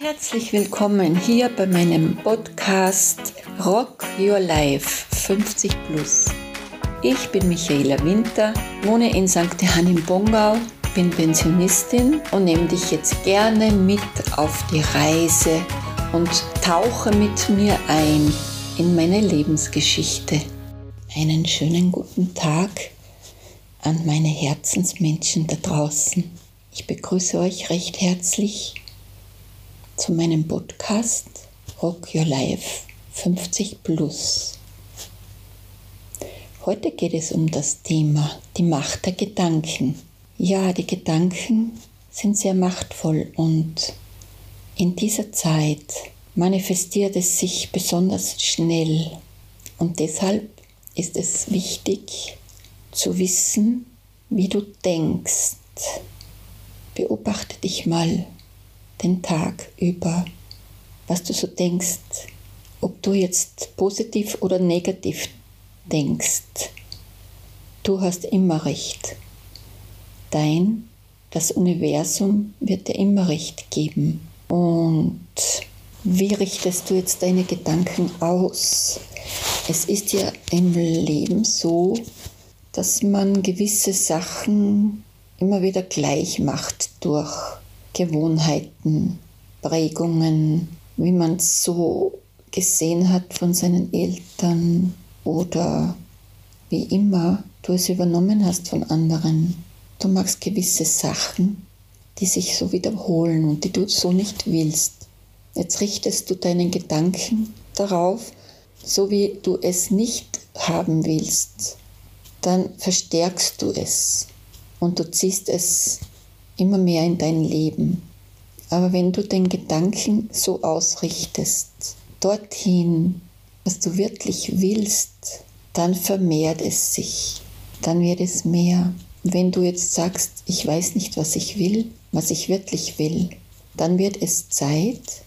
Herzlich willkommen hier bei meinem Podcast Rock Your Life 50 Plus. Ich bin Michaela Winter, wohne in St. Johann im Bongau, bin Pensionistin und nehme dich jetzt gerne mit auf die Reise und tauche mit mir ein in meine Lebensgeschichte. Einen schönen guten Tag an meine Herzensmenschen da draußen. Ich begrüße euch recht herzlich zu meinem Podcast Rock Your Life 50 Plus. Heute geht es um das Thema die Macht der Gedanken. Ja, die Gedanken sind sehr machtvoll und in dieser Zeit manifestiert es sich besonders schnell und deshalb ist es wichtig zu wissen, wie du denkst. Beobachte dich mal den Tag über, was du so denkst, ob du jetzt positiv oder negativ denkst. Du hast immer recht. Dein, das Universum wird dir immer recht geben. Und wie richtest du jetzt deine Gedanken aus? Es ist ja im Leben so, dass man gewisse Sachen immer wieder gleich macht durch Gewohnheiten, Prägungen, wie man es so gesehen hat von seinen Eltern oder wie immer du es übernommen hast von anderen. Du magst gewisse Sachen, die sich so wiederholen und die du so nicht willst. Jetzt richtest du deinen Gedanken darauf, so wie du es nicht haben willst. Dann verstärkst du es und du ziehst es immer mehr in dein Leben. Aber wenn du den Gedanken so ausrichtest, dorthin, was du wirklich willst, dann vermehrt es sich, dann wird es mehr. Wenn du jetzt sagst, ich weiß nicht, was ich will, was ich wirklich will, dann wird es Zeit,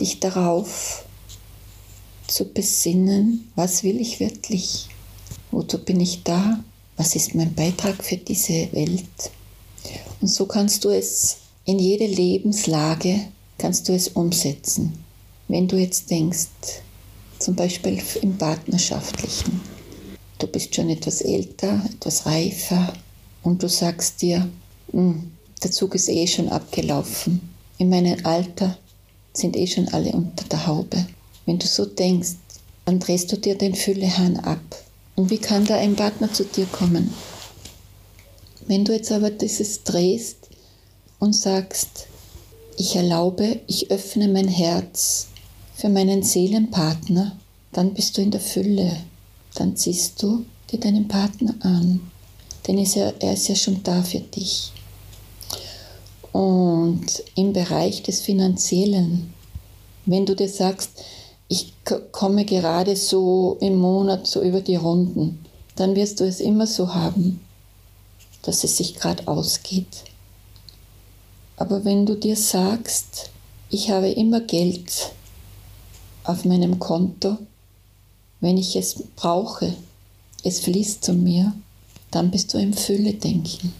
dich darauf zu besinnen, was will ich wirklich, wozu bin ich da, was ist mein Beitrag für diese Welt. Und so kannst du es in jede Lebenslage, kannst du es umsetzen. Wenn du jetzt denkst, zum Beispiel im Partnerschaftlichen, du bist schon etwas älter, etwas reifer und du sagst dir, hm, der Zug ist eh schon abgelaufen. In meinem Alter sind eh schon alle unter der Haube. Wenn du so denkst, dann drehst du dir den Füllehahn ab. Und wie kann da ein Partner zu dir kommen? Wenn du jetzt aber dieses drehst und sagst, ich erlaube, ich öffne mein Herz für meinen Seelenpartner, dann bist du in der Fülle. Dann ziehst du dir deinen Partner an. Denn er ist ja schon da für dich. Und im Bereich des Finanziellen, wenn du dir sagst, ich komme gerade so im Monat so über die Runden, dann wirst du es immer so haben dass es sich gerade ausgeht. Aber wenn du dir sagst, ich habe immer Geld auf meinem Konto, wenn ich es brauche, es fließt zu mir, dann bist du im Fülle-Denken.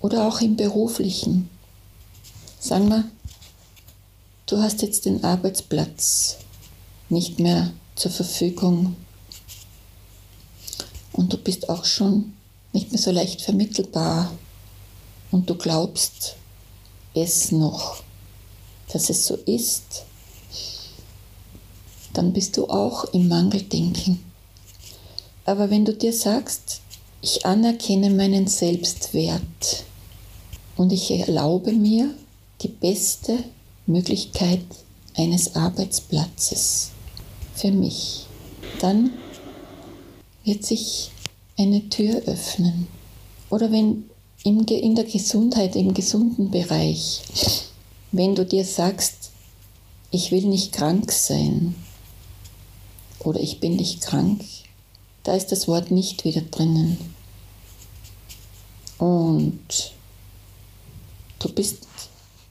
Oder auch im Beruflichen. Sagen wir, du hast jetzt den Arbeitsplatz nicht mehr zur Verfügung und du bist auch schon nicht mehr so leicht vermittelbar und du glaubst es noch, dass es so ist, dann bist du auch im Mangeldenken. Aber wenn du dir sagst, ich anerkenne meinen Selbstwert und ich erlaube mir die beste Möglichkeit eines Arbeitsplatzes für mich, dann wird sich eine Tür öffnen. Oder wenn in der Gesundheit, im gesunden Bereich, wenn du dir sagst, ich will nicht krank sein oder ich bin nicht krank, da ist das Wort nicht wieder drinnen. Und du bist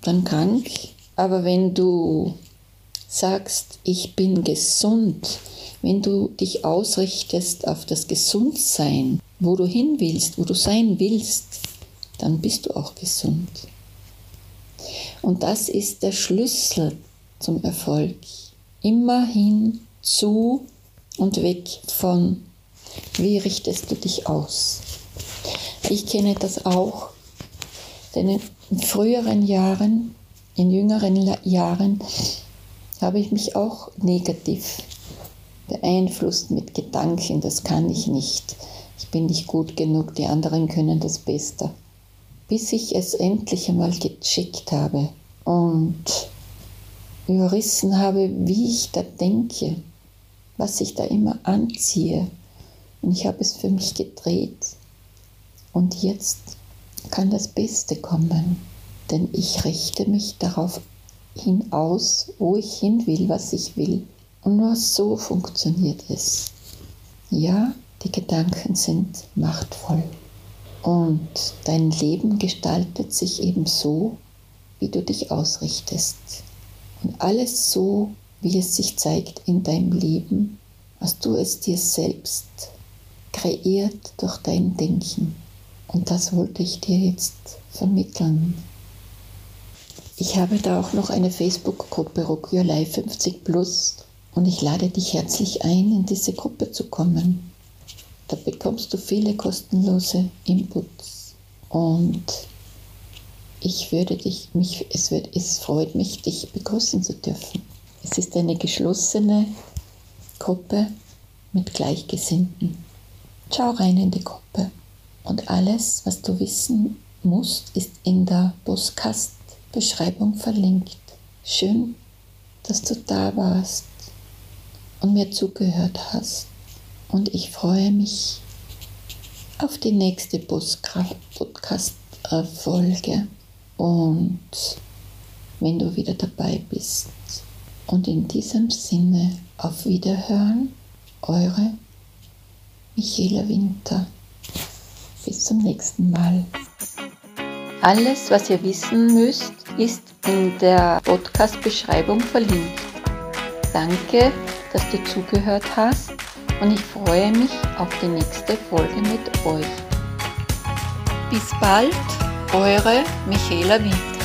dann krank, aber wenn du sagst, ich bin gesund, wenn du dich ausrichtest auf das Gesundsein, wo du hin willst, wo du sein willst, dann bist du auch gesund. Und das ist der Schlüssel zum Erfolg. Immerhin zu und weg von, wie richtest du dich aus. Ich kenne das auch, denn in früheren Jahren, in jüngeren Jahren, habe ich mich auch negativ beeinflusst mit Gedanken, das kann ich nicht, ich bin nicht gut genug, die anderen können das Beste. Bis ich es endlich einmal gecheckt habe und überrissen habe, wie ich da denke, was ich da immer anziehe. Und ich habe es für mich gedreht. Und jetzt kann das Beste kommen, denn ich richte mich darauf hinaus, wo ich hin will, was ich will. Und nur so funktioniert es. Ja, die Gedanken sind machtvoll. Und dein Leben gestaltet sich eben so, wie du dich ausrichtest. Und alles so, wie es sich zeigt in deinem Leben, hast du es dir selbst kreiert durch dein Denken. Und das wollte ich dir jetzt vermitteln. Ich habe da auch noch eine Facebook-Gruppe Rock Your Life 50 Plus und ich lade dich herzlich ein, in diese Gruppe zu kommen. Da bekommst du viele kostenlose Inputs und ich würde dich, mich, es, wird, es freut mich, dich begrüßen zu dürfen. Es ist eine geschlossene Gruppe mit Gleichgesinnten. Schau rein in die Gruppe. Und alles, was du wissen musst, ist in der Podcast-Beschreibung verlinkt. Schön, dass du da warst und mir zugehört hast. Und ich freue mich auf die nächste Podcast-Folge. Und wenn du wieder dabei bist. Und in diesem Sinne auf Wiederhören, eure Michaela Winter. Bis zum nächsten Mal. Alles, was ihr wissen müsst, ist in der Podcast-Beschreibung verlinkt. Danke, dass du zugehört hast und ich freue mich auf die nächste Folge mit euch. Bis bald, eure Michaela Winter.